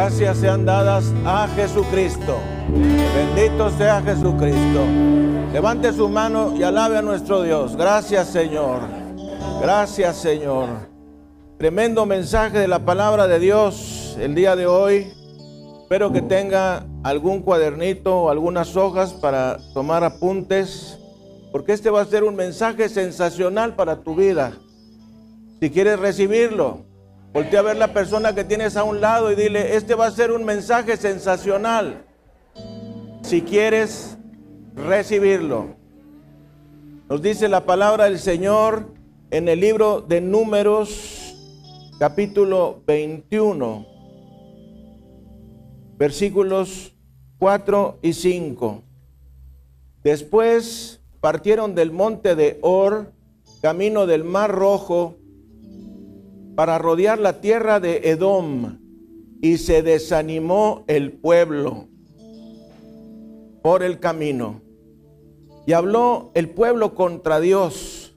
gracias sean dadas a Jesucristo. Bendito sea Jesucristo. Levante su mano y alabe a nuestro Dios. Gracias Señor. Gracias Señor. Tremendo mensaje de la palabra de Dios el día de hoy. Espero que tenga algún cuadernito o algunas hojas para tomar apuntes, porque este va a ser un mensaje sensacional para tu vida. Si quieres recibirlo, voltea a ver la persona que tienes a un lado y dile, este va a ser un mensaje sensacional. Si quieres recibirlo. Nos dice la palabra del Señor en el libro de Números, capítulo 21 versículos 4 y 5. Después partieron del monte de Or, camino del Mar Rojo, para rodear la tierra de Edom, y se desanimó el pueblo por el camino. Y habló el pueblo contra Dios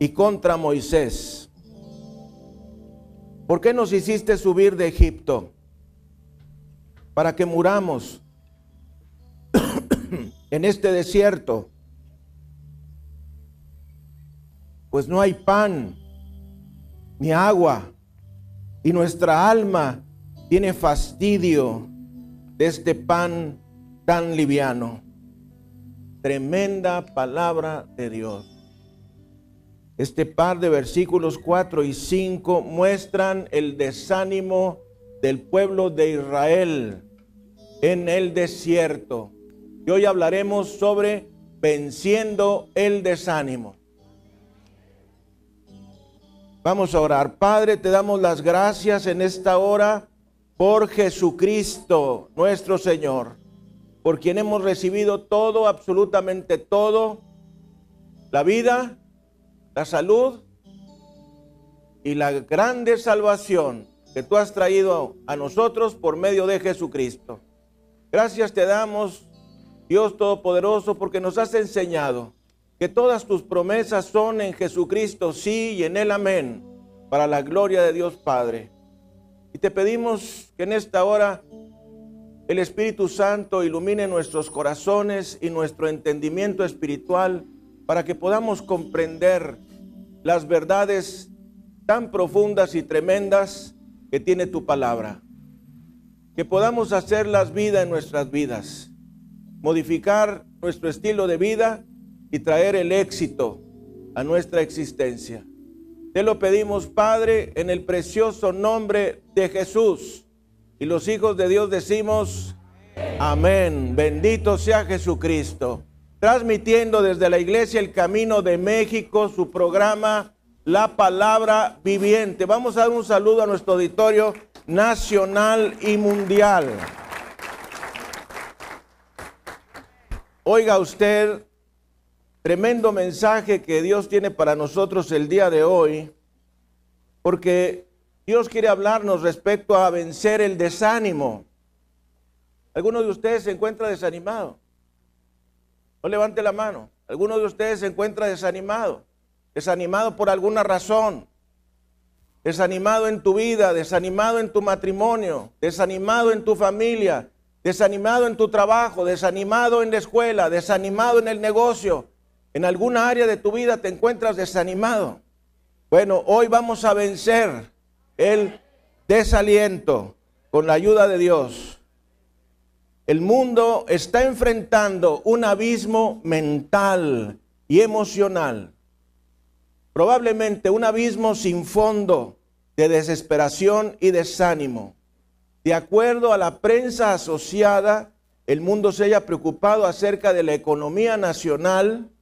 y contra Moisés. ¿Por qué nos hiciste subir de Egipto? para que muramos en este desierto. Pues no hay pan ni agua y nuestra alma tiene fastidio de este pan tan liviano. Tremenda palabra de Dios. Este par de versículos 4 y 5 muestran el desánimo del pueblo de Israel en el desierto. Y hoy hablaremos sobre venciendo el desánimo. Vamos a orar. Padre, te damos las gracias en esta hora por Jesucristo, nuestro Señor, por quien hemos recibido todo, absolutamente todo, la vida, la salud y la grande salvación que tú has traído a nosotros por medio de Jesucristo. Gracias te damos, Dios Todopoderoso, porque nos has enseñado que todas tus promesas son en Jesucristo, sí, y en Él amén, para la gloria de Dios Padre. Y te pedimos que en esta hora el Espíritu Santo ilumine nuestros corazones y nuestro entendimiento espiritual para que podamos comprender las verdades tan profundas y tremendas que tiene tu palabra que podamos hacer las vidas en nuestras vidas, modificar nuestro estilo de vida y traer el éxito a nuestra existencia. Te lo pedimos, Padre, en el precioso nombre de Jesús. Y los hijos de Dios decimos, amén. Bendito sea Jesucristo. Transmitiendo desde la iglesia El Camino de México su programa La Palabra Viviente. Vamos a dar un saludo a nuestro auditorio nacional y mundial. Oiga usted, tremendo mensaje que Dios tiene para nosotros el día de hoy, porque Dios quiere hablarnos respecto a vencer el desánimo. ¿Alguno de ustedes se encuentra desanimado? No levante la mano. ¿Alguno de ustedes se encuentra desanimado? Desanimado por alguna razón desanimado en tu vida, desanimado en tu matrimonio, desanimado en tu familia, desanimado en tu trabajo, desanimado en la escuela, desanimado en el negocio, en alguna área de tu vida te encuentras desanimado. Bueno, hoy vamos a vencer el desaliento con la ayuda de Dios. El mundo está enfrentando un abismo mental y emocional. Probablemente un abismo sin fondo de desesperación y desánimo. De acuerdo a la prensa asociada, el mundo se haya preocupado acerca de la economía nacional,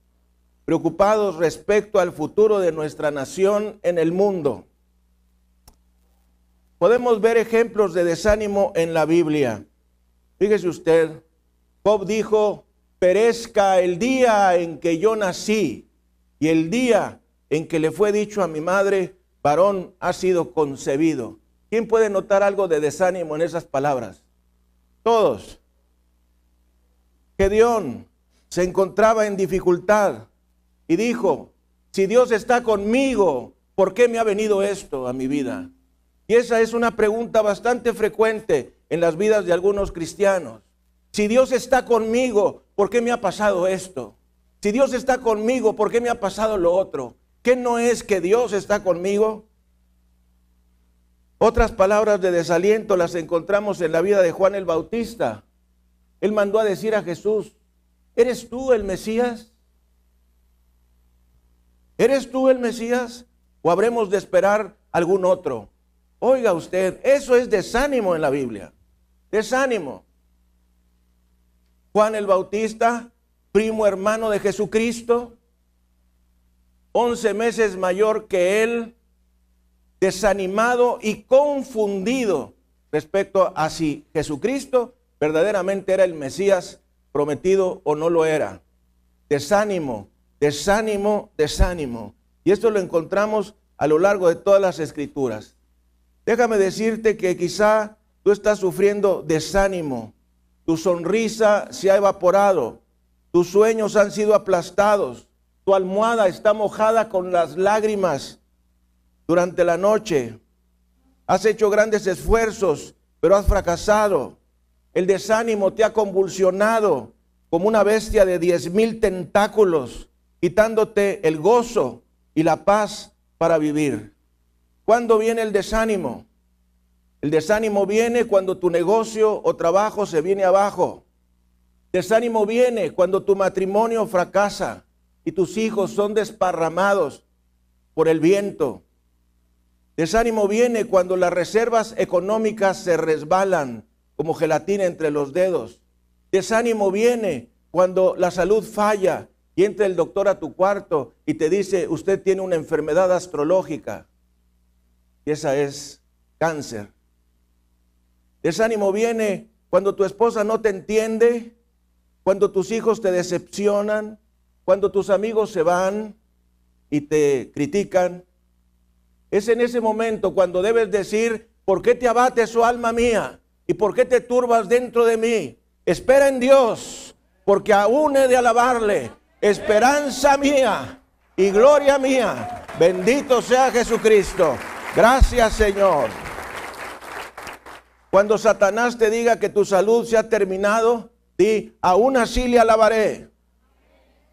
preocupados respecto al futuro de nuestra nación en el mundo. Podemos ver ejemplos de desánimo en la Biblia. Fíjese usted, Job dijo, perezca el día en que yo nací y el día en que le fue dicho a mi madre, varón ha sido concebido. ¿Quién puede notar algo de desánimo en esas palabras? Todos. Gedeón se encontraba en dificultad y dijo, si Dios está conmigo, ¿por qué me ha venido esto a mi vida? Y esa es una pregunta bastante frecuente en las vidas de algunos cristianos. Si Dios está conmigo, ¿por qué me ha pasado esto? Si Dios está conmigo, ¿por qué me ha pasado lo otro? ¿Qué no es que Dios está conmigo? Otras palabras de desaliento las encontramos en la vida de Juan el Bautista. Él mandó a decir a Jesús, ¿eres tú el Mesías? ¿Eres tú el Mesías? ¿O habremos de esperar algún otro? Oiga usted, eso es desánimo en la Biblia. Desánimo. Juan el Bautista, primo hermano de Jesucristo, once meses mayor que él, desanimado y confundido respecto a si Jesucristo verdaderamente era el Mesías prometido o no lo era. Desánimo, desánimo, desánimo. Y esto lo encontramos a lo largo de todas las escrituras. Déjame decirte que quizá tú estás sufriendo desánimo, tu sonrisa se ha evaporado, tus sueños han sido aplastados, tu almohada está mojada con las lágrimas durante la noche. Has hecho grandes esfuerzos, pero has fracasado. El desánimo te ha convulsionado como una bestia de diez mil tentáculos, quitándote el gozo y la paz para vivir. ¿Cuándo viene el desánimo? El desánimo viene cuando tu negocio o trabajo se viene abajo. Desánimo viene cuando tu matrimonio fracasa y tus hijos son desparramados por el viento. Desánimo viene cuando las reservas económicas se resbalan como gelatina entre los dedos. Desánimo viene cuando la salud falla y entra el doctor a tu cuarto y te dice, usted tiene una enfermedad astrológica. Y esa es cáncer. Desánimo viene cuando tu esposa no te entiende, cuando tus hijos te decepcionan, cuando tus amigos se van y te critican. Es en ese momento cuando debes decir, ¿por qué te abate su alma mía? ¿Y por qué te turbas dentro de mí? Espera en Dios, porque aún he de alabarle. Esperanza mía y gloria mía. Bendito sea Jesucristo. Gracias Señor. Cuando Satanás te diga que tu salud se ha terminado, di, aún así le alabaré.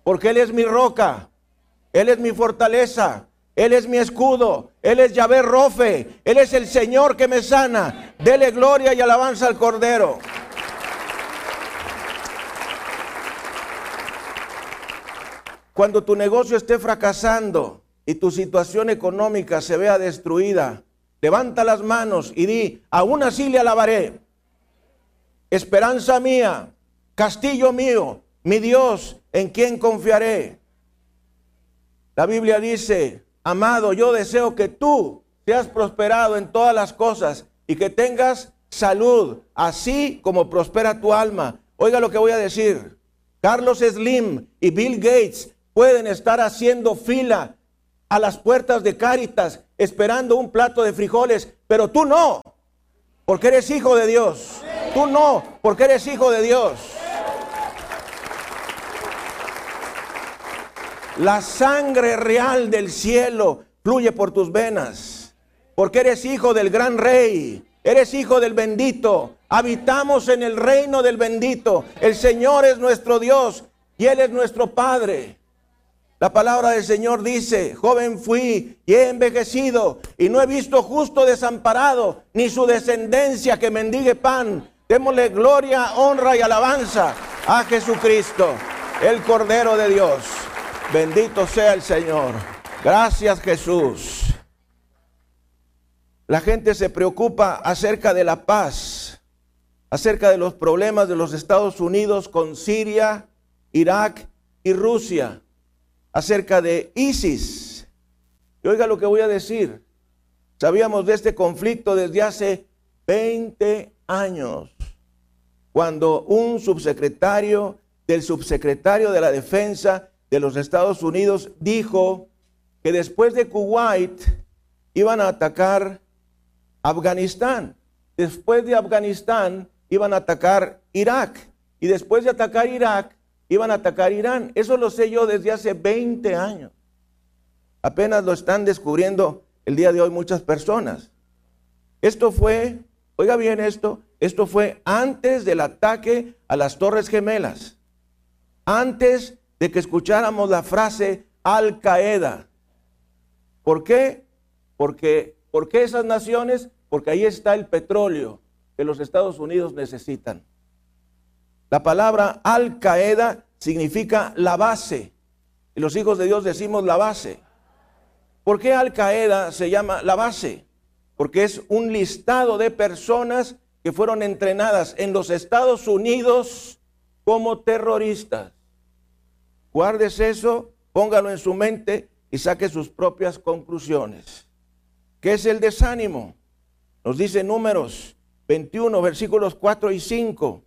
Porque Él es mi roca, Él es mi fortaleza, Él es mi escudo, Él es Yahvé Rofe, Él es el Señor que me sana. Dele gloria y alabanza al Cordero. Cuando tu negocio esté fracasando, y tu situación económica se vea destruida, levanta las manos y di, aún así le alabaré. Esperanza mía, castillo mío, mi Dios, en quien confiaré. La Biblia dice, amado, yo deseo que tú seas prosperado en todas las cosas y que tengas salud, así como prospera tu alma. Oiga lo que voy a decir. Carlos Slim y Bill Gates pueden estar haciendo fila a las puertas de Cáritas esperando un plato de frijoles, pero tú no, porque eres hijo de Dios. Tú no, porque eres hijo de Dios. La sangre real del cielo fluye por tus venas, porque eres hijo del gran rey, eres hijo del bendito. Habitamos en el reino del bendito. El Señor es nuestro Dios y Él es nuestro Padre. La palabra del Señor dice, joven fui y he envejecido y no he visto justo desamparado, ni su descendencia que mendigue pan. Démosle gloria, honra y alabanza a Jesucristo, el Cordero de Dios. Bendito sea el Señor. Gracias Jesús. La gente se preocupa acerca de la paz, acerca de los problemas de los Estados Unidos con Siria, Irak y Rusia acerca de ISIS. Y oiga lo que voy a decir. Sabíamos de este conflicto desde hace 20 años, cuando un subsecretario del subsecretario de la Defensa de los Estados Unidos dijo que después de Kuwait iban a atacar Afganistán. Después de Afganistán iban a atacar Irak. Y después de atacar Irak iban a atacar Irán. Eso lo sé yo desde hace 20 años. Apenas lo están descubriendo el día de hoy muchas personas. Esto fue, oiga bien esto, esto fue antes del ataque a las Torres Gemelas, antes de que escucháramos la frase Al Qaeda. ¿Por qué? Porque, ¿Por qué esas naciones? Porque ahí está el petróleo que los Estados Unidos necesitan. La palabra Al Qaeda significa la base. Y los hijos de Dios decimos la base. ¿Por qué Al Qaeda se llama la base? Porque es un listado de personas que fueron entrenadas en los Estados Unidos como terroristas. Guardes eso, póngalo en su mente y saque sus propias conclusiones. ¿Qué es el desánimo? Nos dice números 21, versículos 4 y 5.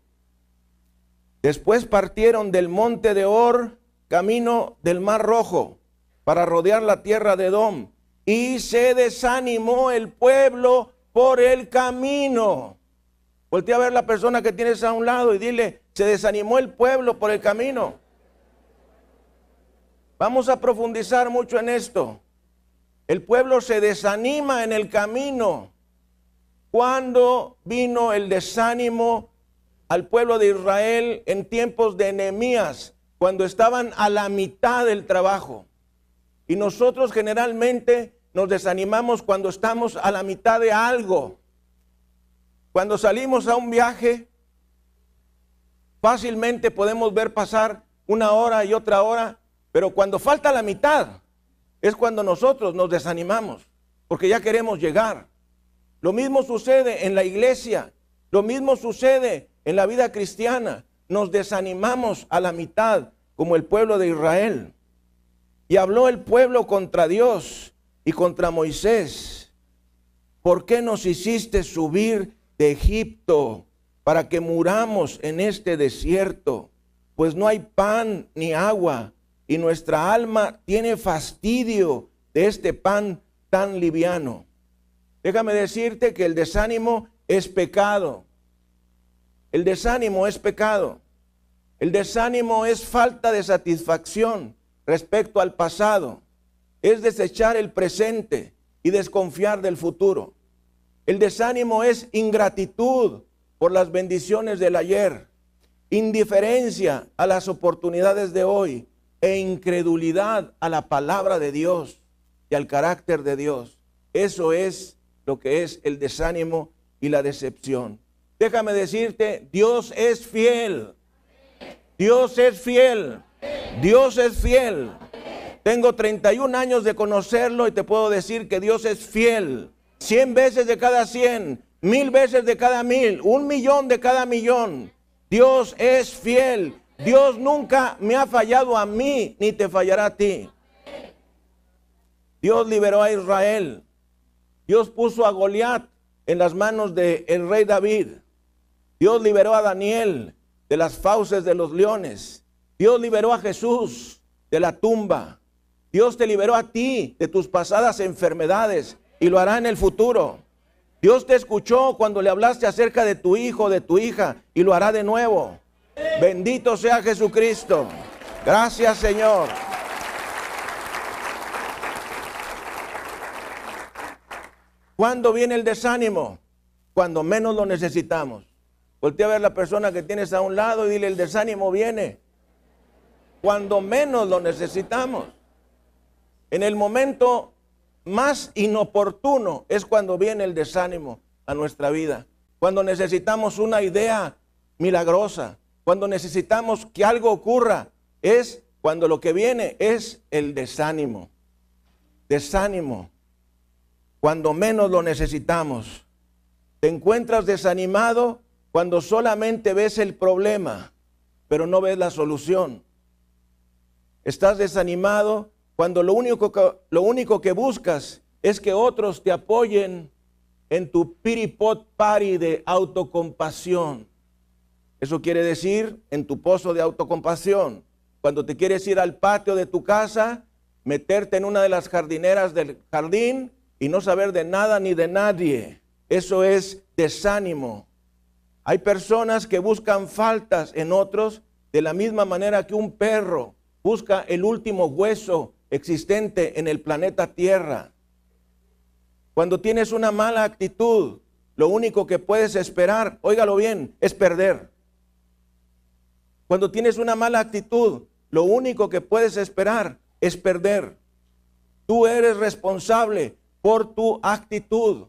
Después partieron del monte de Or, camino del Mar Rojo, para rodear la tierra de Edom. Y se desanimó el pueblo por el camino. Voltea a ver la persona que tienes a un lado y dile, se desanimó el pueblo por el camino. Vamos a profundizar mucho en esto. El pueblo se desanima en el camino. Cuando vino el desánimo al pueblo de Israel en tiempos de Nehemías, cuando estaban a la mitad del trabajo. Y nosotros generalmente nos desanimamos cuando estamos a la mitad de algo. Cuando salimos a un viaje, fácilmente podemos ver pasar una hora y otra hora, pero cuando falta la mitad es cuando nosotros nos desanimamos, porque ya queremos llegar. Lo mismo sucede en la iglesia, lo mismo sucede en la vida cristiana. Nos desanimamos a la mitad, como el pueblo de Israel. Y habló el pueblo contra Dios y contra Moisés. ¿Por qué nos hiciste subir de Egipto para que muramos en este desierto? Pues no hay pan ni agua y nuestra alma tiene fastidio de este pan tan liviano. Déjame decirte que el desánimo es pecado. El desánimo es pecado. El desánimo es falta de satisfacción respecto al pasado. Es desechar el presente y desconfiar del futuro. El desánimo es ingratitud por las bendiciones del ayer, indiferencia a las oportunidades de hoy e incredulidad a la palabra de Dios y al carácter de Dios. Eso es lo que es el desánimo y la decepción. Déjame decirte, Dios es fiel. Dios es fiel. Dios es fiel. Tengo 31 años de conocerlo y te puedo decir que Dios es fiel. 100 veces de cada 100, mil veces de cada mil, un millón de cada millón. Dios es fiel. Dios nunca me ha fallado a mí, ni te fallará a ti. Dios liberó a Israel. Dios puso a Goliat en las manos del el rey David. Dios liberó a Daniel de las fauces de los leones. Dios liberó a Jesús de la tumba. Dios te liberó a ti de tus pasadas enfermedades y lo hará en el futuro. Dios te escuchó cuando le hablaste acerca de tu hijo, de tu hija, y lo hará de nuevo. Bendito sea Jesucristo. Gracias Señor. ¿Cuándo viene el desánimo? Cuando menos lo necesitamos. Voltea a ver la persona que tienes a un lado y dile, el desánimo viene cuando menos lo necesitamos. En el momento más inoportuno es cuando viene el desánimo a nuestra vida. Cuando necesitamos una idea milagrosa, cuando necesitamos que algo ocurra, es cuando lo que viene es el desánimo. Desánimo. Cuando menos lo necesitamos. Te encuentras desanimado cuando solamente ves el problema, pero no ves la solución. Estás desanimado cuando lo único que, lo único que buscas es que otros te apoyen en tu piripot pari de autocompasión. Eso quiere decir en tu pozo de autocompasión. Cuando te quieres ir al patio de tu casa, meterte en una de las jardineras del jardín y no saber de nada ni de nadie. Eso es desánimo. Hay personas que buscan faltas en otros de la misma manera que un perro busca el último hueso existente en el planeta Tierra. Cuando tienes una mala actitud, lo único que puedes esperar, óigalo bien, es perder. Cuando tienes una mala actitud, lo único que puedes esperar es perder. Tú eres responsable por tu actitud.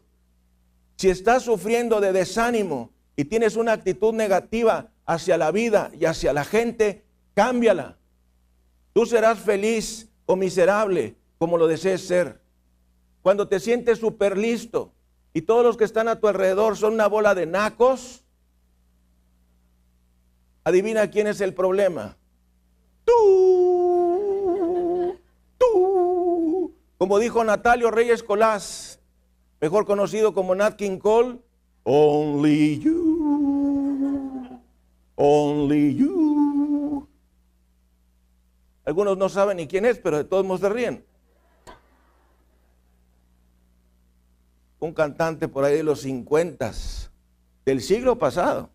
Si estás sufriendo de desánimo y tienes una actitud negativa hacia la vida y hacia la gente, cámbiala. Tú serás feliz o miserable como lo desees ser. Cuando te sientes súper listo y todos los que están a tu alrededor son una bola de nacos, adivina quién es el problema. Tú, tú. Como dijo Natalio Reyes Colás, mejor conocido como Nat King Cole, only you, only you. Algunos no saben ni quién es, pero de todos modos se ríen. Un cantante por ahí de los 50 del siglo pasado.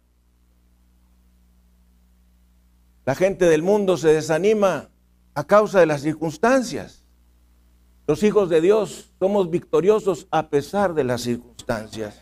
La gente del mundo se desanima a causa de las circunstancias. Los hijos de Dios somos victoriosos a pesar de las circunstancias.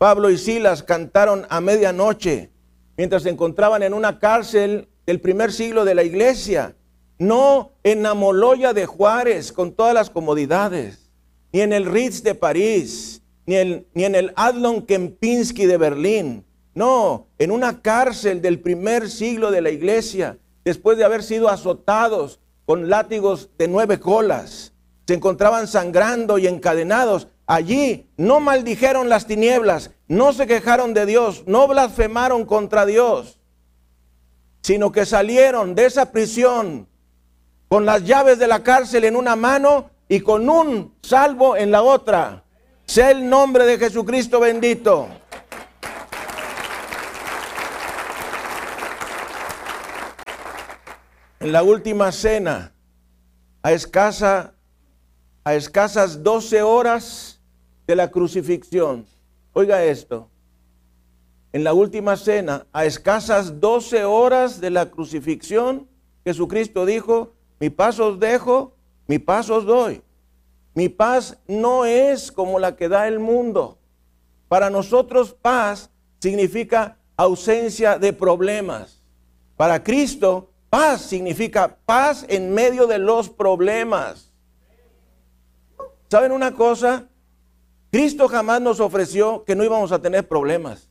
Pablo y Silas cantaron a medianoche mientras se encontraban en una cárcel del primer siglo de la iglesia, no en Amoloya de Juárez con todas las comodidades, ni en el Ritz de París, ni, ni en el Adlon Kempinski de Berlín, no, en una cárcel del primer siglo de la iglesia, después de haber sido azotados con látigos de nueve colas, se encontraban sangrando y encadenados. Allí no maldijeron las tinieblas, no se quejaron de Dios, no blasfemaron contra Dios, sino que salieron de esa prisión con las llaves de la cárcel en una mano y con un salvo en la otra. Sea el nombre de Jesucristo bendito. En la última cena, a, escasa, a escasas 12 horas de la crucifixión, oiga esto, en la última cena, a escasas 12 horas de la crucifixión, Jesucristo dijo, mi paz os dejo, mi paz os doy. Mi paz no es como la que da el mundo. Para nosotros paz significa ausencia de problemas. Para Cristo Paz significa paz en medio de los problemas. ¿Saben una cosa? Cristo jamás nos ofreció que no íbamos a tener problemas.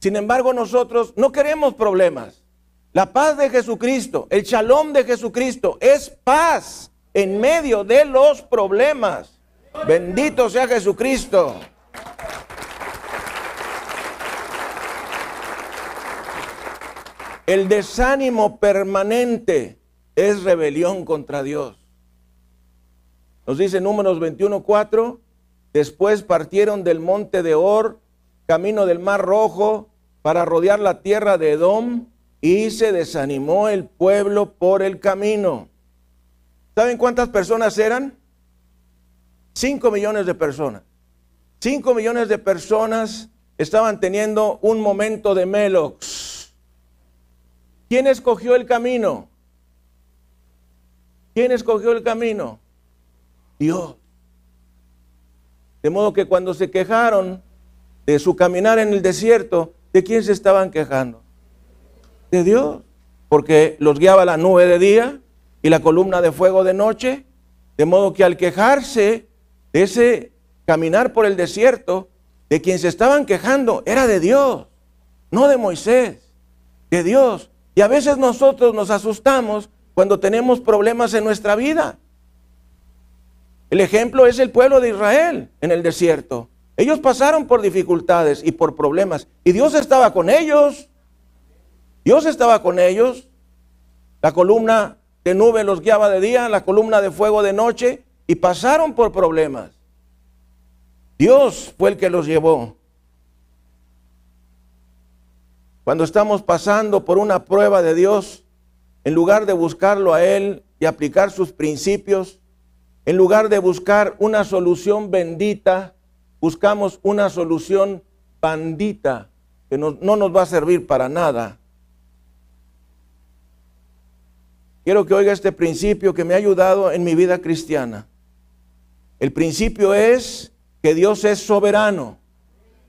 Sin embargo, nosotros no queremos problemas. La paz de Jesucristo, el shalom de Jesucristo es paz en medio de los problemas. Bendito sea Jesucristo. El desánimo permanente es rebelión contra Dios. Nos dice Números 21:4, después partieron del monte de Or, camino del mar rojo, para rodear la tierra de Edom, y se desanimó el pueblo por el camino. ¿Saben cuántas personas eran? Cinco millones de personas. Cinco millones de personas estaban teniendo un momento de melox ¿Quién escogió el camino? ¿Quién escogió el camino? Dios. De modo que cuando se quejaron de su caminar en el desierto, ¿de quién se estaban quejando? De Dios. Porque los guiaba la nube de día y la columna de fuego de noche. De modo que al quejarse de ese caminar por el desierto, de quien se estaban quejando era de Dios, no de Moisés, de Dios. Y a veces nosotros nos asustamos cuando tenemos problemas en nuestra vida. El ejemplo es el pueblo de Israel en el desierto. Ellos pasaron por dificultades y por problemas. Y Dios estaba con ellos. Dios estaba con ellos. La columna de nube los guiaba de día, la columna de fuego de noche. Y pasaron por problemas. Dios fue el que los llevó. Cuando estamos pasando por una prueba de Dios, en lugar de buscarlo a Él y aplicar sus principios, en lugar de buscar una solución bendita, buscamos una solución bandita que no, no nos va a servir para nada. Quiero que oiga este principio que me ha ayudado en mi vida cristiana. El principio es que Dios es soberano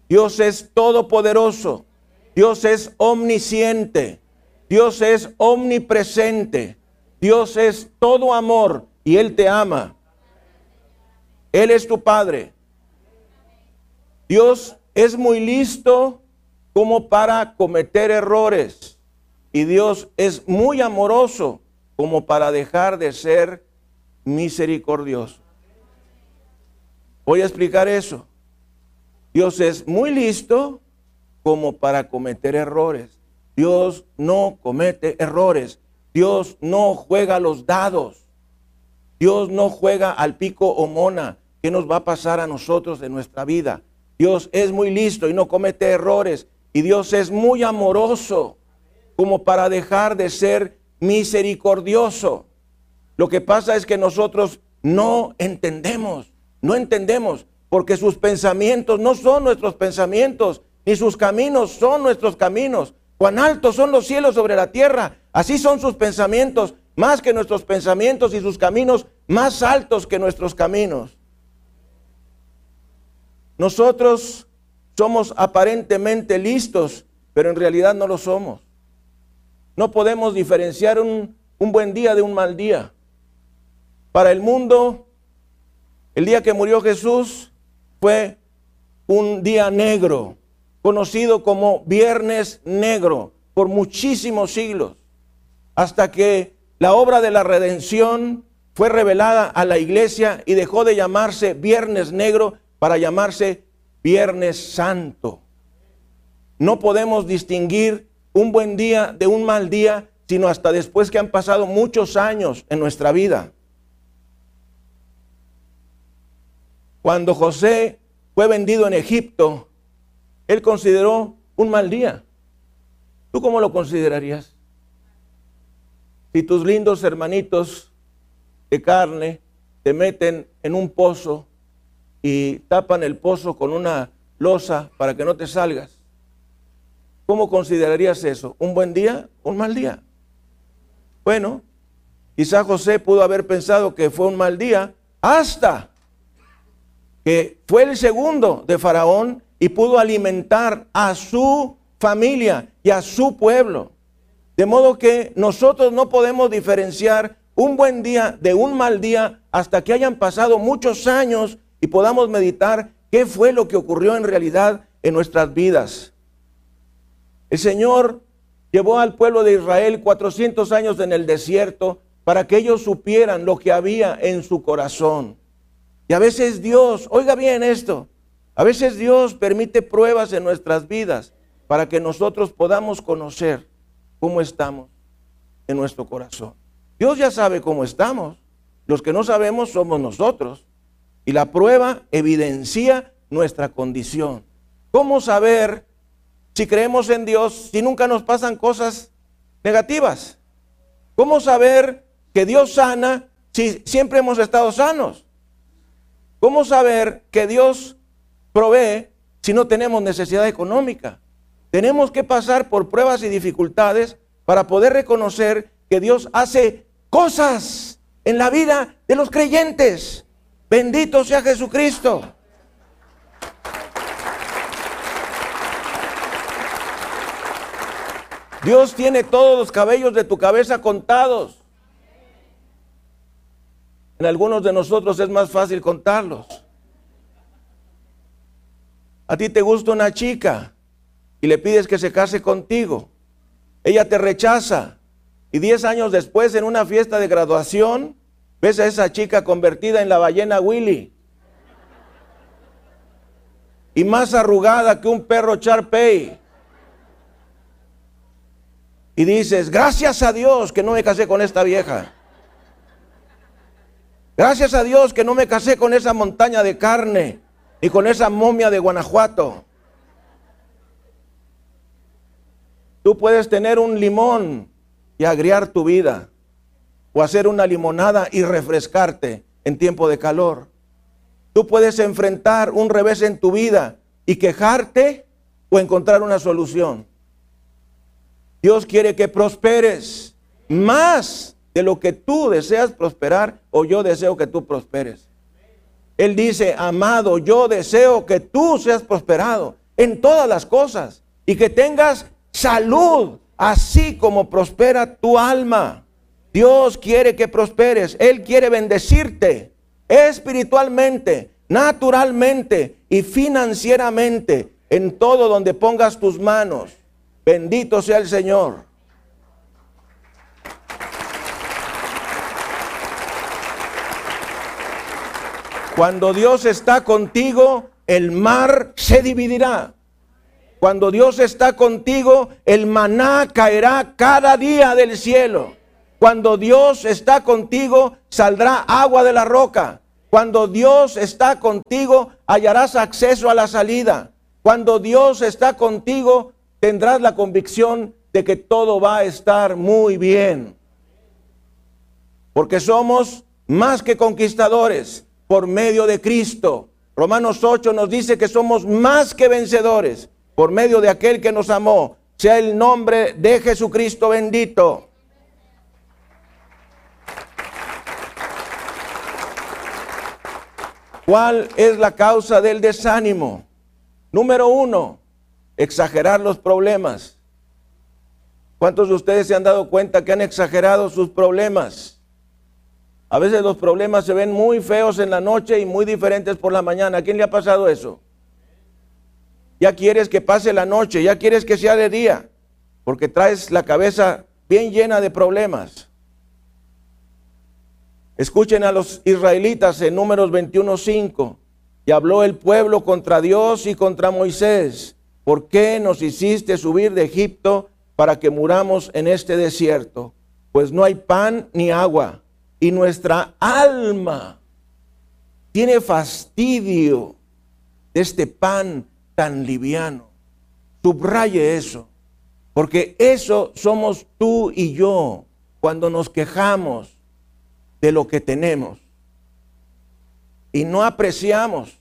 Dios es todopoderoso. Dios es omnisciente. Dios es omnipresente. Dios es todo amor y Él te ama. Él es tu Padre. Dios es muy listo como para cometer errores. Y Dios es muy amoroso como para dejar de ser misericordioso. Voy a explicar eso. Dios es muy listo como para cometer errores. Dios no comete errores. Dios no juega los dados. Dios no juega al pico o mona. ¿Qué nos va a pasar a nosotros en nuestra vida? Dios es muy listo y no comete errores. Y Dios es muy amoroso como para dejar de ser misericordioso. Lo que pasa es que nosotros no entendemos, no entendemos, porque sus pensamientos no son nuestros pensamientos, ni sus caminos son nuestros caminos. Cuán altos son los cielos sobre la tierra, así son sus pensamientos, más que nuestros pensamientos y sus caminos más altos que nuestros caminos. Nosotros somos aparentemente listos, pero en realidad no lo somos. No podemos diferenciar un, buen día de un mal día. Para el mundo, el día que murió Jesús fue un día negro, conocido como Viernes Negro, por muchísimos siglos, hasta que la obra de la redención fue revelada a la iglesia y dejó de llamarse Viernes Negro para llamarse Viernes Santo. No podemos distinguir un buen día de un mal día, sino hasta después que han pasado muchos años en nuestra vida. Cuando José fue vendido en Egipto, él consideró un mal día. ¿Tú cómo lo considerarías? Si tus lindos hermanitos de carne te meten en un pozo y tapan el pozo con una losa para que no te salgas, ¿cómo considerarías eso? ¿Un buen día? ¿Un mal día? Bueno, quizá José pudo haber pensado que fue un mal día hasta que fue el segundo de Faraón y pudo alimentar a su familia y a su pueblo. De modo que nosotros no podemos diferenciar un buen día de un mal día hasta que hayan pasado muchos años y podamos meditar qué fue lo que ocurrió en realidad en nuestras vidas. El Señor llevó al pueblo de Israel 400 años en el desierto para que ellos supieran lo que había en su corazón. Y a veces Dios, oiga bien esto, a veces Dios permite pruebas en nuestras vidas para que nosotros podamos conocer cómo estamos en nuestro corazón. Dios ya sabe cómo estamos. Los que no sabemos somos nosotros. Y la prueba evidencia nuestra condición. ¿Cómo saber si creemos en Dios si nunca nos pasan cosas negativas? ¿Cómo saber que Dios sana si siempre hemos estado sanos? ¿Cómo saber que Dios provee si no tenemos necesidad económica? Tenemos que pasar por pruebas y dificultades para poder reconocer que Dios hace cosas en la vida de los creyentes. Bendito sea Jesucristo. Dios tiene todos los cabellos de tu cabeza contados. En algunos de nosotros es más fácil contarlos. A ti te gusta una chica y le pides que se case contigo. Ella te rechaza y diez años después en una fiesta de graduación ves a esa chica convertida en la ballena Willy y más arrugada que un perro Charpey. Y dices, gracias a Dios que no me casé con esta vieja. Gracias a Dios que no me casé con esa montaña de carne y con esa momia de Guanajuato. Tú puedes tener un limón y agriar tu vida o hacer una limonada y refrescarte en tiempo de calor. Tú puedes enfrentar un revés en tu vida y quejarte o encontrar una solución. Dios quiere que prosperes más de lo que tú deseas prosperar o yo deseo que tú prosperes. Él dice, amado, yo deseo que tú seas prosperado en todas las cosas y que tengas salud, así como prospera tu alma. Dios quiere que prosperes, Él quiere bendecirte espiritualmente, naturalmente y financieramente en todo donde pongas tus manos. Bendito sea el Señor. Cuando Dios está contigo, el mar se dividirá. Cuando Dios está contigo, el maná caerá cada día del cielo. Cuando Dios está contigo, saldrá agua de la roca. Cuando Dios está contigo, hallarás acceso a la salida. Cuando Dios está contigo, tendrás la convicción de que todo va a estar muy bien. Porque somos más que conquistadores por medio de Cristo. Romanos 8 nos dice que somos más que vencedores por medio de aquel que nos amó. Sea el nombre de Jesucristo bendito. ¿Cuál es la causa del desánimo? Número uno, exagerar los problemas. ¿Cuántos de ustedes se han dado cuenta que han exagerado sus problemas? A veces los problemas se ven muy feos en la noche y muy diferentes por la mañana. ¿A quién le ha pasado eso? Ya quieres que pase la noche, ya quieres que sea de día, porque traes la cabeza bien llena de problemas. Escuchen a los israelitas en números 21.5. Y habló el pueblo contra Dios y contra Moisés. ¿Por qué nos hiciste subir de Egipto para que muramos en este desierto? Pues no hay pan ni agua y nuestra alma tiene fastidio de este pan tan liviano. Subraye eso, porque eso somos tú y yo cuando nos quejamos de lo que tenemos y no apreciamos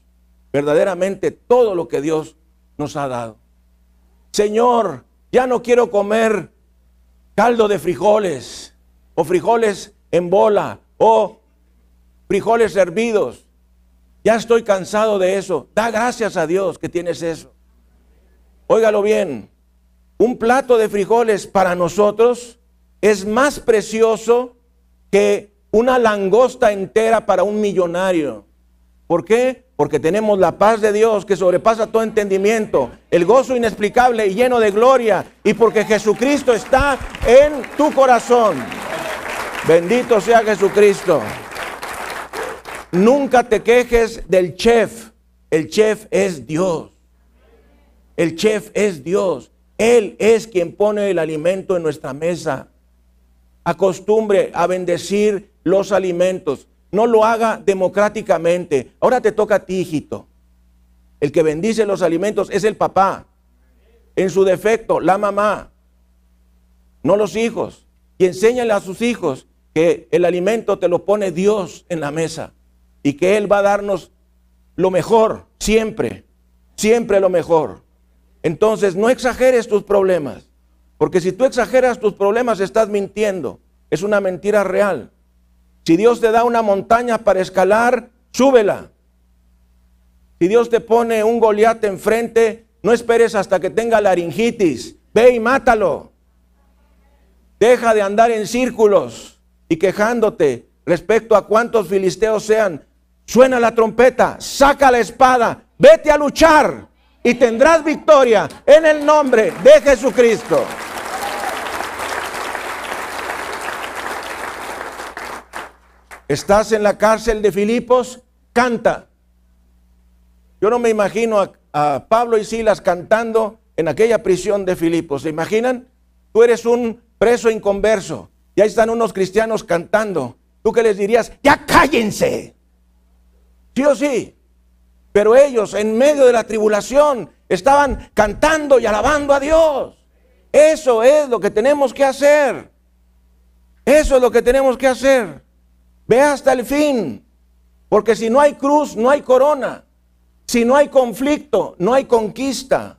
verdaderamente todo lo que Dios nos ha dado. Señor, ya no quiero comer caldo de frijoles o frijoles en bola o frijoles hervidos. Ya estoy cansado de eso. Da gracias a Dios que tienes eso. Óigalo bien. Un plato de frijoles para nosotros es más precioso que una langosta entera para un millonario. ¿Por qué? Porque tenemos la paz de Dios que sobrepasa todo entendimiento, el gozo inexplicable y lleno de gloria, y porque Jesucristo está en tu corazón. Bendito sea Jesucristo. Nunca te quejes del chef. El chef es Dios. El chef es Dios. Él es quien pone el alimento en nuestra mesa. Acostumbre a bendecir los alimentos. No lo haga democráticamente. Ahora te toca a ti, hijito. El que bendice los alimentos es el papá. En su defecto, la mamá. No los hijos. Y enséñale a sus hijos que el alimento te lo pone Dios en la mesa y que Él va a darnos lo mejor, siempre, siempre lo mejor. Entonces, no exageres tus problemas, porque si tú exageras tus problemas estás mintiendo, es una mentira real. Si Dios te da una montaña para escalar, súbela. Si Dios te pone un goliate enfrente, no esperes hasta que tenga laringitis, ve y mátalo. Deja de andar en círculos y quejándote respecto a cuántos filisteos sean, suena la trompeta, saca la espada, vete a luchar y tendrás victoria en el nombre de Jesucristo. Estás en la cárcel de Filipos, canta. Yo no me imagino a, Pablo y Silas cantando en aquella prisión de Filipos. ¿Se imaginan? Tú eres un preso inconverso y ahí están unos cristianos cantando. ¿Tú qué les dirías? Ya cállense. Sí o sí. Pero ellos en medio de la tribulación estaban cantando y alabando a Dios. Eso es lo que tenemos que hacer. Eso es lo que tenemos que hacer. Ve hasta el fin. Porque si no hay cruz, no hay corona. Si no hay conflicto, no hay conquista.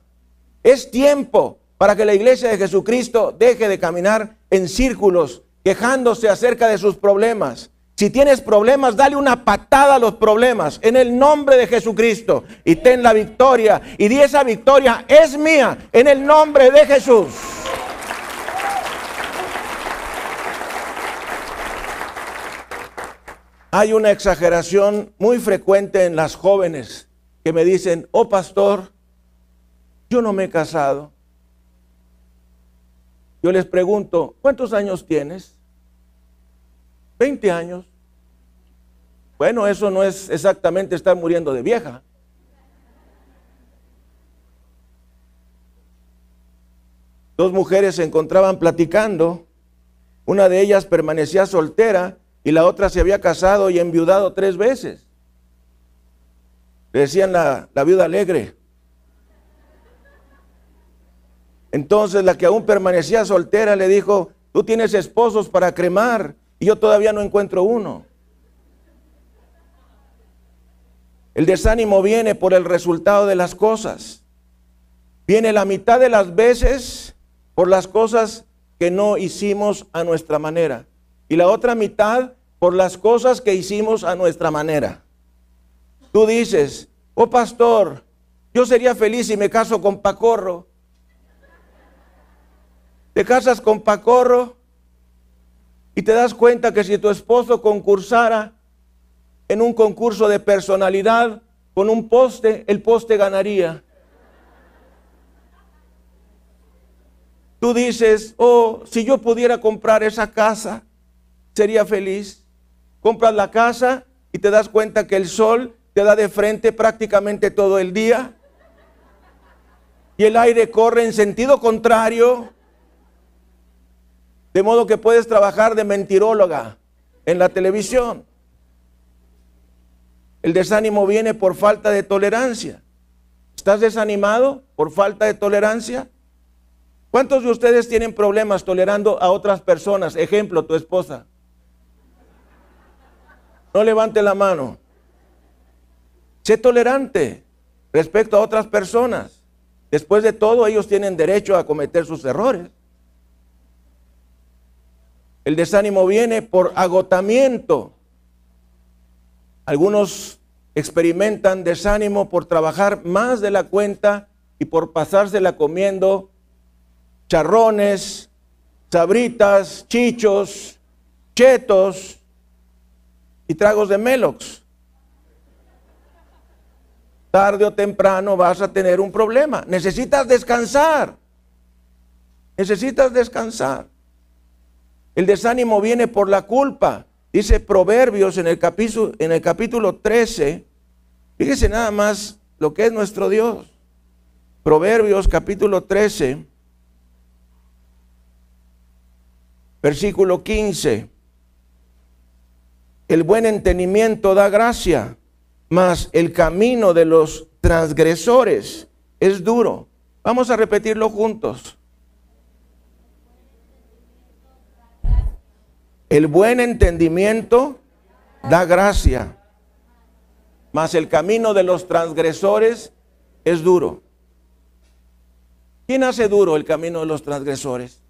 Es tiempo para que la iglesia de Jesucristo deje de caminar en círculos quejándose acerca de sus problemas, Si tienes problemas, dale una patada a los problemas en el nombre de Jesucristo y ten la victoria. Y di esa victoria es mía en el nombre de Jesús. Hay una exageración muy frecuente en las jóvenes que me dicen, oh pastor, yo no me he casado. Yo les pregunto, ¿cuántos años tienes? 20 años. Bueno, eso no es exactamente estar muriendo de vieja. Dos mujeres se encontraban platicando. Una de ellas permanecía soltera y la otra se había casado y enviudado tres veces. Le decían la, la viuda alegre. Entonces la que aún permanecía soltera le dijo, tú tienes esposos para cremar y yo todavía no encuentro uno. El desánimo viene por el resultado de las cosas. Viene la mitad de las veces por las cosas que no hicimos a nuestra manera. Y la otra mitad por las cosas que hicimos a nuestra manera. Tú dices, oh pastor, yo sería feliz si me caso con Pacorro. Te casas con Pacorro y te das cuenta que si tu esposo concursara en un concurso de personalidad con un poste, el poste ganaría. Tú dices, oh, si yo pudiera comprar esa casa, sería feliz. Compras la casa y te das cuenta que el sol te da de frente prácticamente todo el día. Y el aire corre en sentido contrario de modo que puedes trabajar de mentiróloga en la televisión. El desánimo viene por falta de tolerancia. ¿Estás desanimado por falta de tolerancia? ¿Cuántos de ustedes tienen problemas tolerando a otras personas? Ejemplo, tu esposa. No levante la mano. Sé tolerante respecto a otras personas. Después de todo, ellos tienen derecho a cometer sus errores. El desánimo viene por agotamiento. Algunos experimentan desánimo por trabajar más de la cuenta y por pasársela comiendo charrones, sabritas, chichos, chetos y tragos de melox. Tarde o temprano vas a tener un problema. Necesitas descansar. Necesitas descansar. El desánimo viene por la culpa. Dice Proverbios en el capítulo, en el capítulo 13. Fíjese nada más lo que es nuestro Dios. Proverbios capítulo 13, versículo 15. El buen entendimiento da gracia, mas el camino de los transgresores es duro. Vamos a repetirlo juntos. El buen entendimiento da gracia, mas el camino de los transgresores es duro. ¿Quién hace duro el camino de los transgresores?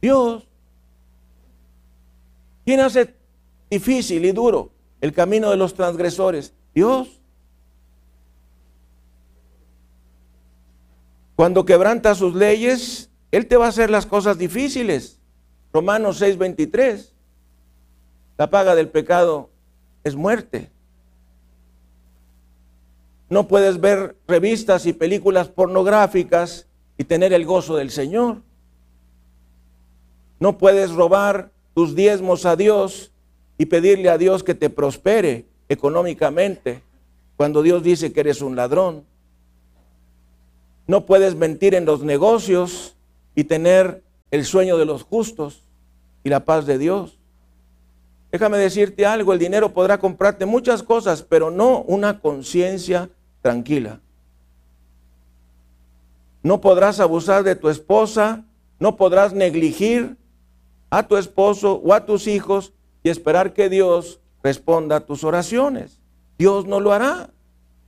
Dios. ¿Quién hace difícil y duro el camino de los transgresores? Dios. Cuando quebranta sus leyes, Él te va a hacer las cosas difíciles. Romanos 6:23. La paga del pecado es muerte. No puedes ver revistas y películas pornográficas y tener el gozo del Señor. No puedes robar tus diezmos a Dios y pedirle a Dios que te prospere económicamente cuando Dios dice que eres un ladrón. No puedes mentir en los negocios y tener el sueño de los justos y la paz de Dios. Déjame decirte algo, el dinero podrá comprarte muchas cosas, pero no una conciencia tranquila. No podrás abusar de tu esposa, no podrás negligir a tu esposo o a tus hijos y esperar que Dios responda a tus oraciones. Dios no lo hará.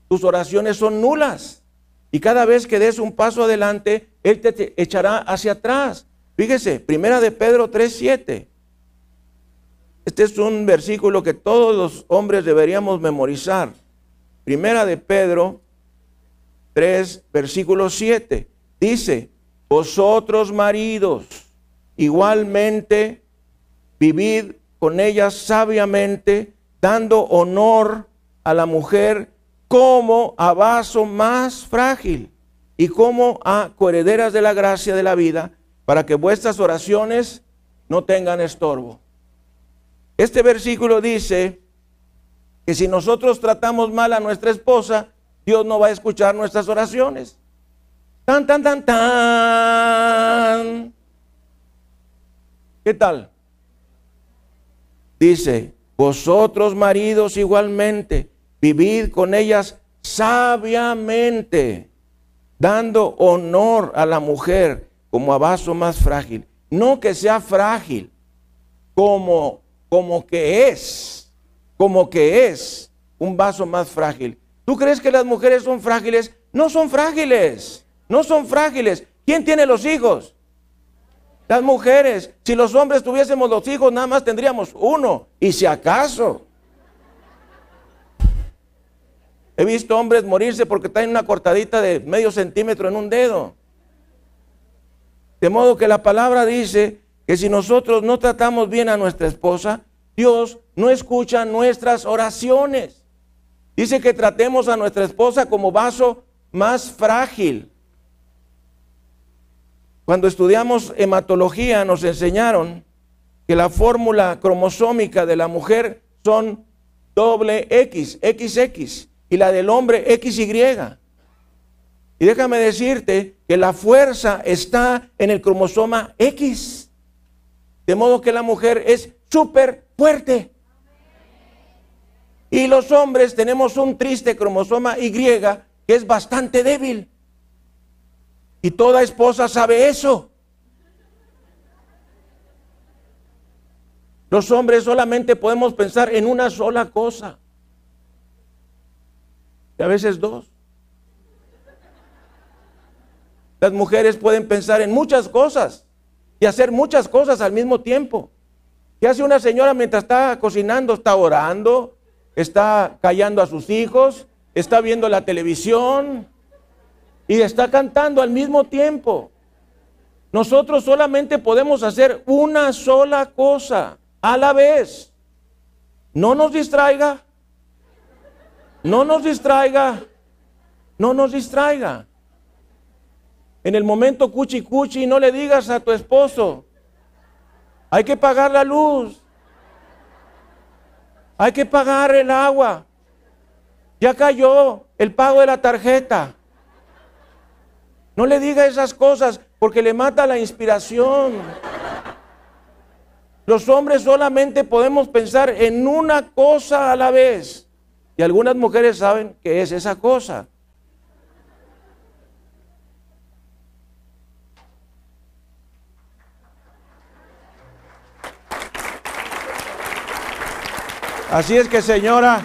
Tus oraciones son nulas. Y cada vez que des un paso adelante, Él te echará hacia atrás. Fíjese, primera de Pedro 3.7. Este es un versículo que todos los hombres deberíamos memorizar. Primera de Pedro 3, versículo 7. Dice, vosotros maridos, igualmente vivid con ellas sabiamente, dando honor a la mujer como a vaso más frágil y como a coherederas de la gracia de la vida, para que vuestras oraciones no tengan estorbo. Este versículo dice que si nosotros tratamos mal a nuestra esposa, Dios no va a escuchar nuestras oraciones. Tan, tan, tan, tan. ¿Qué tal? Dice, vosotros maridos igualmente, vivid con ellas sabiamente, dando honor a la mujer como a vaso más frágil. No que sea frágil, como, como que es, como que es un vaso más frágil. ¿Tú crees que las mujeres son frágiles? No son frágiles, no son frágiles. ¿Quién tiene los hijos? Las mujeres. Si los hombres tuviésemos los hijos, nada más tendríamos uno. Y si acaso. He visto hombres morirse porque tienen una cortadita de medio centímetro en un dedo. De modo que la palabra dice que si nosotros no tratamos bien a nuestra esposa, Dios no escucha nuestras oraciones. Dice que tratemos a nuestra esposa como vaso más frágil. Cuando estudiamos hematología nos enseñaron que la fórmula cromosómica de la mujer son doble X, XX, y la del hombre XY. Y déjame decirte que la fuerza está en el cromosoma X. De modo que la mujer es súper fuerte. Y los hombres tenemos un triste cromosoma Y que es bastante débil. Y toda esposa sabe eso. Los hombres solamente podemos pensar en una sola cosa. Y a veces dos. Las mujeres pueden pensar en muchas cosas y hacer muchas cosas al mismo tiempo. ¿Qué hace una señora mientras está cocinando? Está orando, está callando a sus hijos, está viendo la televisión y está cantando al mismo tiempo. Nosotros solamente podemos hacer una sola cosa a la vez. No nos distraiga. No nos distraiga. No nos distraiga. En el momento cuchi cuchi no le digas a tu esposo, hay que pagar la luz. Hay que pagar el agua. Ya cayó el pago de la tarjeta. No le diga esas cosas porque le mata la inspiración. Los hombres solamente podemos pensar en una cosa a la vez. Y algunas mujeres saben que es esa cosa. Así es que señora,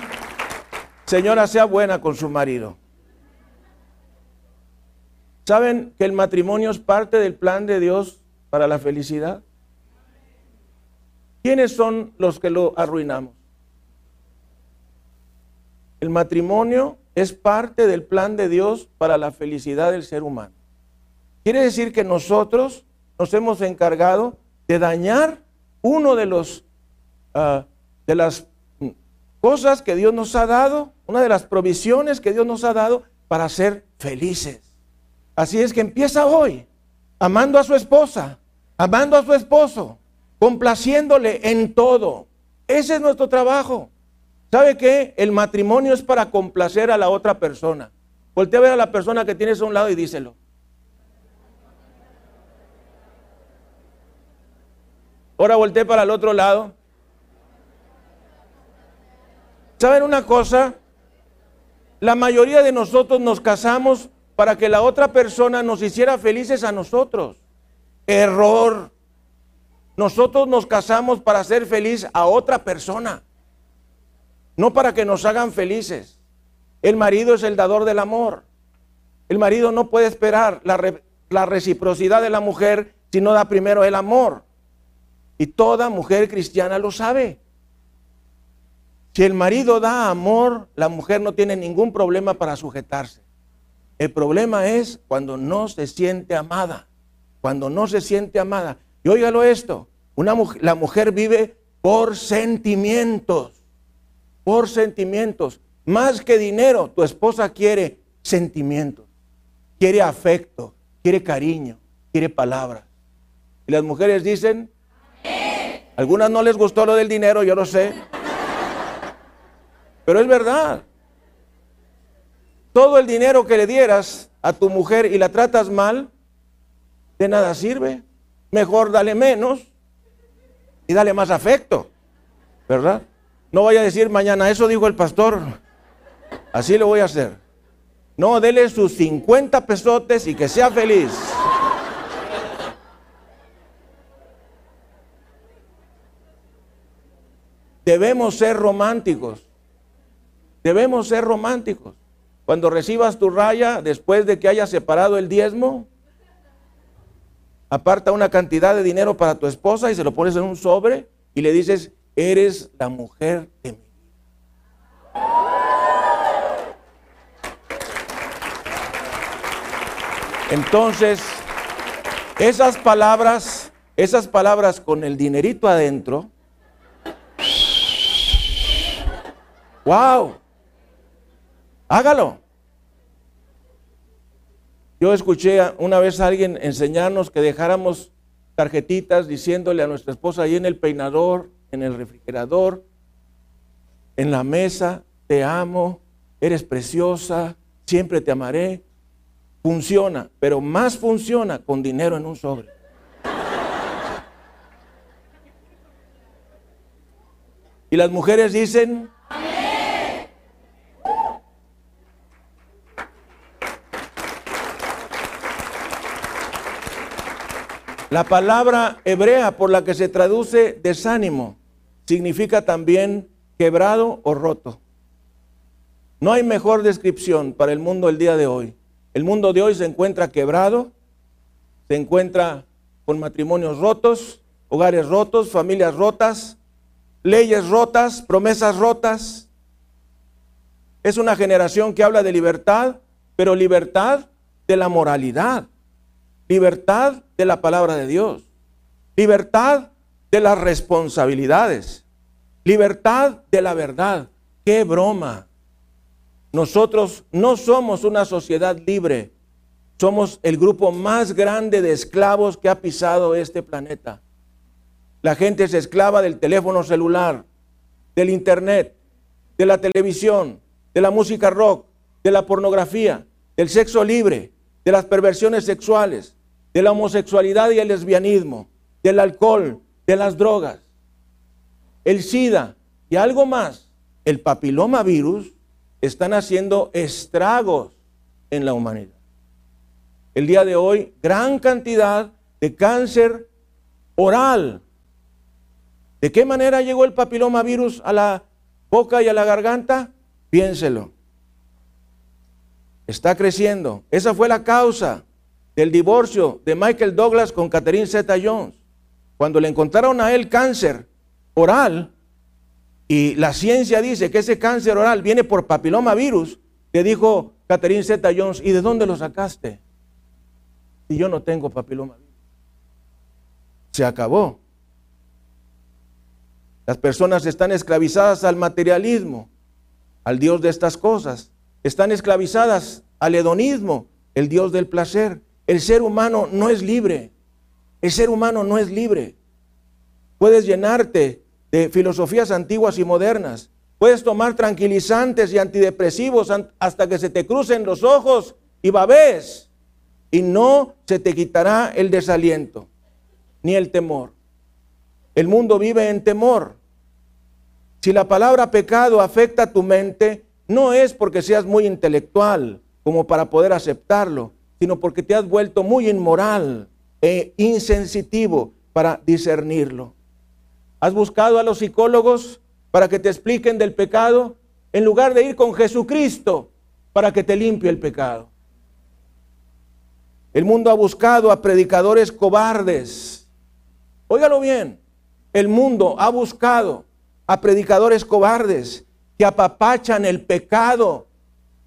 señora, sea buena con su marido. ¿Saben que el matrimonio es parte del plan de Dios para la felicidad? ¿Quiénes son los que lo arruinamos? El matrimonio es parte del plan de Dios para la felicidad del ser humano. Quiere decir que nosotros nos hemos encargado de dañar uno de los uh, de las cosas que Dios nos ha dado, una de las provisiones que Dios nos ha dado para ser felices. Así es que empieza hoy, amando a su esposa, amando a su esposo, complaciéndole en todo. Ese es nuestro trabajo. ¿Sabe qué? El matrimonio es para complacer a la otra persona. Voltea a ver a la persona que tienes a un lado y díselo. Ahora voltee para el otro lado ¿Saben una cosa? La mayoría de nosotros nos casamos para que la otra persona nos hiciera felices a nosotros. Error. Nosotros nos casamos para hacer feliz a otra persona, no para que nos hagan felices. El marido es el dador del amor. El marido no puede esperar la, la reciprocidad de la mujer si no da primero el amor. Y toda mujer cristiana lo sabe. Si el marido da amor, la mujer no tiene ningún problema para sujetarse. El problema es cuando no se siente amada. Cuando no se siente amada. Y óigalo esto, la mujer vive por sentimientos. Por sentimientos. Más que dinero, tu esposa quiere sentimientos. Quiere afecto, quiere cariño, quiere palabras. Y las mujeres dicen, algunas no les gustó lo del dinero, yo lo sé. Pero es verdad. Todo el dinero que le dieras a tu mujer y la tratas mal, de nada sirve. Mejor dale menos y dale más afecto. ¿Verdad? No vaya a decir mañana, eso dijo el pastor. Así lo voy a hacer. No, dele sus 50 pesotes y que sea feliz. Debemos ser románticos. Debemos ser románticos. Cuando recibas tu raya, después de que hayas separado el diezmo, aparta una cantidad de dinero para tu esposa y se lo pones en un sobre y le dices, eres la mujer de vida. Entonces, esas palabras, esas palabras con el dinerito adentro, wow, Hágalo. Yo escuché una vez a alguien enseñarnos que dejáramos tarjetitas diciéndole a nuestra esposa ahí en el peinador, en el refrigerador, en la mesa, te amo, eres preciosa, siempre te amaré. Funciona, pero más funciona con dinero en un sobre. Y las mujeres dicen, La palabra hebrea por la que se traduce desánimo significa también quebrado o roto. No hay mejor descripción para el mundo el día de hoy. El mundo de hoy se encuentra quebrado, se encuentra con matrimonios rotos, hogares rotos, familias rotas, leyes rotas, promesas rotas. Es una generación que habla de libertad, pero libertad de la moralidad libertad de la palabra de Dios, libertad de las responsabilidades, libertad de la verdad. ¡Qué broma! Nosotros no somos una sociedad libre, somos el grupo más grande de esclavos que ha pisado este planeta. La gente es esclava del teléfono celular, del internet, de la televisión, de la música rock, de la pornografía, del sexo libre, de las perversiones sexuales, de la homosexualidad y el lesbianismo, del alcohol, de las drogas, el SIDA y algo más, el papiloma virus, están haciendo estragos en la humanidad. El día de hoy, gran cantidad de cáncer oral. ¿De qué manera llegó el papiloma virus a la boca y a la garganta? Piénselo. Está creciendo. Esa fue la causa del divorcio de Michael Douglas con Catherine Zeta Jones. Cuando le encontraron a él cáncer oral, y la ciencia dice que ese cáncer oral viene por papiloma virus, le dijo Catherine Zeta Jones, ¿y de dónde lo sacaste? Y yo no tengo papiloma virus. Se acabó. Las personas están esclavizadas al materialismo, al Dios de estas cosas. Están esclavizadas al hedonismo, el Dios del placer. El ser humano no es libre. El ser humano no es libre. Puedes llenarte de filosofías antiguas y modernas. Puedes tomar tranquilizantes y antidepresivos hasta que se te crucen los ojos y babés. Y no se te quitará el desaliento ni el temor. El mundo vive en temor. Si la palabra pecado afecta tu mente, no es porque seas muy intelectual como para poder aceptarlo, sino porque te has vuelto muy inmoral e insensitivo para discernirlo. ¿Has buscado a los psicólogos para que te expliquen del pecado en lugar de ir con Jesucristo para que te limpie el pecado? El mundo ha buscado a predicadores cobardes. Óigalo bien, el mundo ha buscado a predicadores cobardes que apapachan el pecado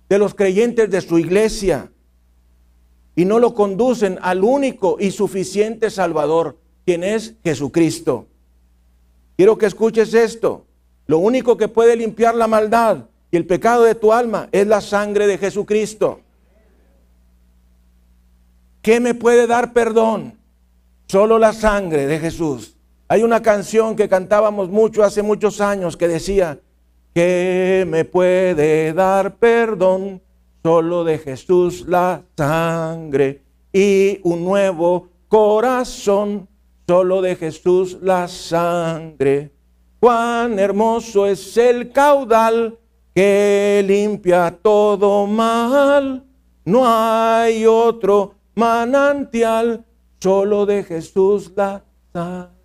de los creyentes de su iglesia y no lo conducen al único y suficiente Salvador, quien es Jesucristo. Quiero que escuches esto. Lo único que puede limpiar la maldad y el pecado de tu alma es la sangre de Jesucristo. ¿Qué me puede dar perdón? Solo la sangre de Jesús. Hay una canción que cantábamos mucho hace muchos años que decía, ¿qué me puede dar perdón? Solo de Jesús la sangre y un nuevo corazón. Solo de Jesús la sangre. Cuán hermoso es el caudal que limpia todo mal. No hay otro manantial, solo de Jesús la sangre.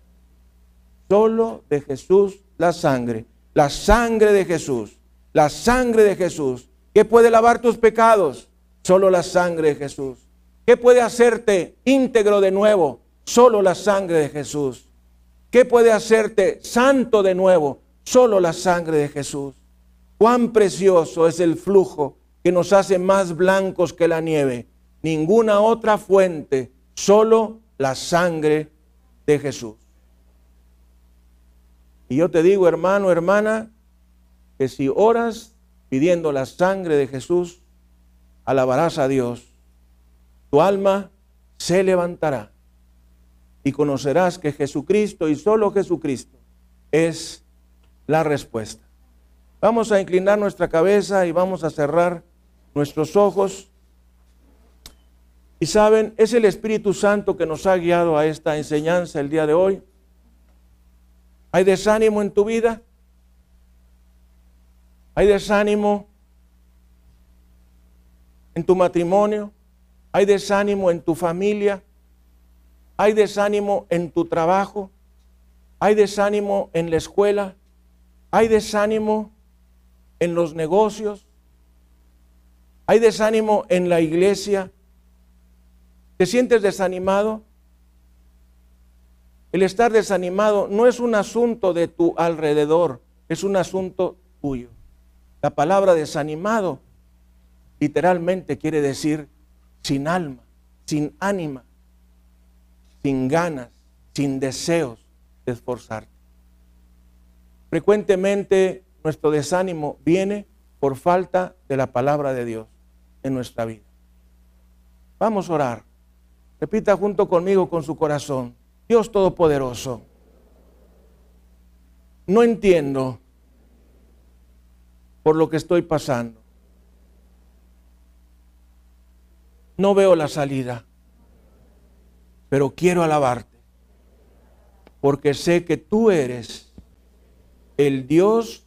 Solo de Jesús la sangre. La sangre de Jesús. La sangre de Jesús. ¿Qué puede lavar tus pecados? Solo la sangre de Jesús. ¿Qué puede hacerte íntegro de nuevo? Solo la sangre de Jesús. ¿Qué puede hacerte santo de nuevo? Solo la sangre de Jesús. Cuán precioso es el flujo que nos hace más blancos que la nieve. Ninguna otra fuente, solo la sangre de Jesús. Y yo te digo, hermano, hermana, que si oras pidiendo la sangre de Jesús, alabarás a Dios. Tu alma se levantará y conocerás que Jesucristo y solo Jesucristo es la respuesta. Vamos a inclinar nuestra cabeza y vamos a cerrar nuestros ojos. Y saben, es el Espíritu Santo que nos ha guiado a esta enseñanza el día de hoy. ¿Hay desánimo en tu vida? ¿Hay desánimo en tu matrimonio? ¿Hay desánimo en tu familia? ¿Hay desánimo en tu trabajo? ¿Hay desánimo en la escuela? ¿Hay desánimo en los negocios? ¿Hay desánimo en la iglesia? ¿Te sientes desanimado? El estar desanimado no es un asunto de tu alrededor, es un asunto tuyo. La palabra desanimado literalmente quiere decir sin alma, sin ánima, sin ganas, sin deseos de esforzarte. Frecuentemente nuestro desánimo viene por falta de la palabra de Dios en nuestra vida. Vamos a orar. Repita junto conmigo con su corazón. Dios Todopoderoso, no entiendo por lo que estoy pasando. No veo la salida, pero quiero alabarte, porque sé que tú eres el Dios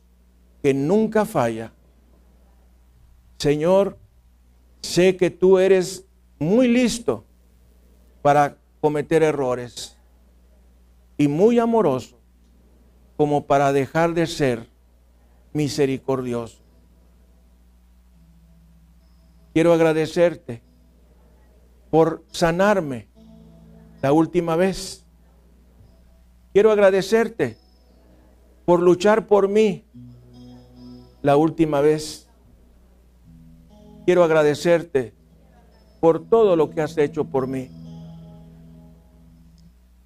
que nunca falla. Señor, sé que tú eres muy listo para cometer errores y muy amoroso como para dejar de ser misericordioso. Quiero agradecerte por sanarme la última vez. Quiero agradecerte por luchar por mí la última vez. Quiero agradecerte por todo lo que has hecho por mí.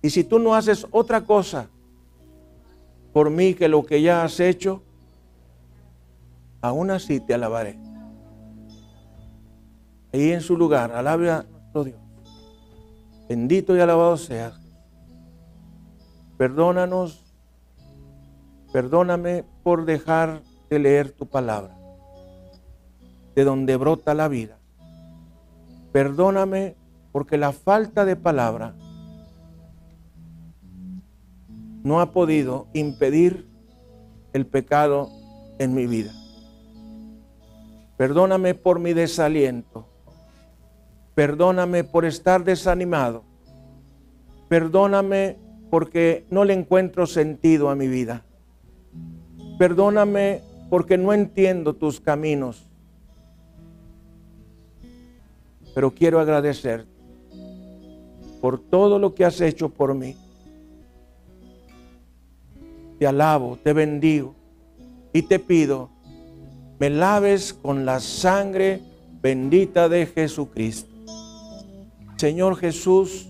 Y si tú no haces otra cosa por mí que lo que ya has hecho, aún así te alabaré. Ahí en su lugar, alabe a nuestro Dios. Bendito y alabado seas. Perdónanos, perdóname por dejar de leer tu palabra, de donde brota la vida. Perdóname porque la falta de palabra no ha podido impedir el pecado en mi vida. Perdóname por mi desaliento. Perdóname por estar desanimado. Perdóname porque no le encuentro sentido a mi vida. Perdóname porque no entiendo tus caminos. Pero quiero agradecerte por todo lo que has hecho por mí te alabo, te bendigo y te pido me laves con la sangre bendita de Jesucristo. Señor Jesús,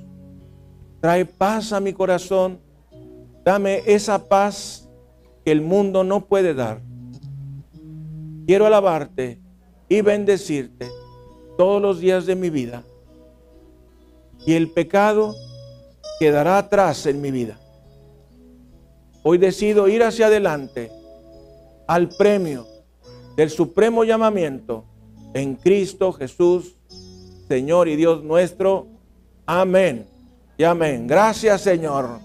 trae paz a mi corazón, dame esa paz que el mundo no puede dar. Quiero alabarte y bendecirte todos los días de mi vida. Y el pecado quedará atrás en mi vida. Hoy decido ir hacia adelante al premio del supremo llamamiento en Cristo Jesús, Señor y Dios nuestro. Amén y amén. Gracias Señor.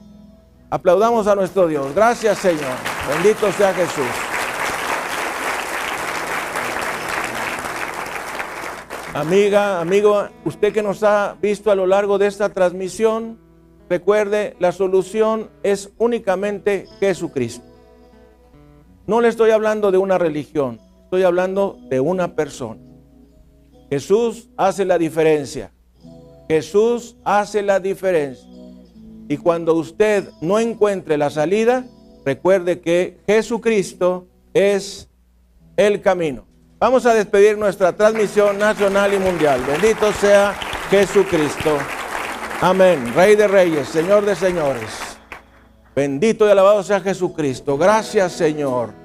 Aplaudamos a nuestro Dios. Gracias Señor. Bendito sea Jesús. Amiga, amigo, usted que nos ha visto a lo largo de esta transmisión, recuerde, la solución es únicamente Jesucristo. No le estoy hablando de una religión, estoy hablando de una persona. Jesús hace la diferencia. Jesús hace la diferencia. Y cuando usted no encuentre la salida, recuerde que Jesucristo es el camino. Vamos a despedir nuestra transmisión nacional y mundial. Bendito sea Jesucristo. Amén. Rey de reyes, Señor de señores. Bendito y alabado sea Jesucristo. Gracias Señor.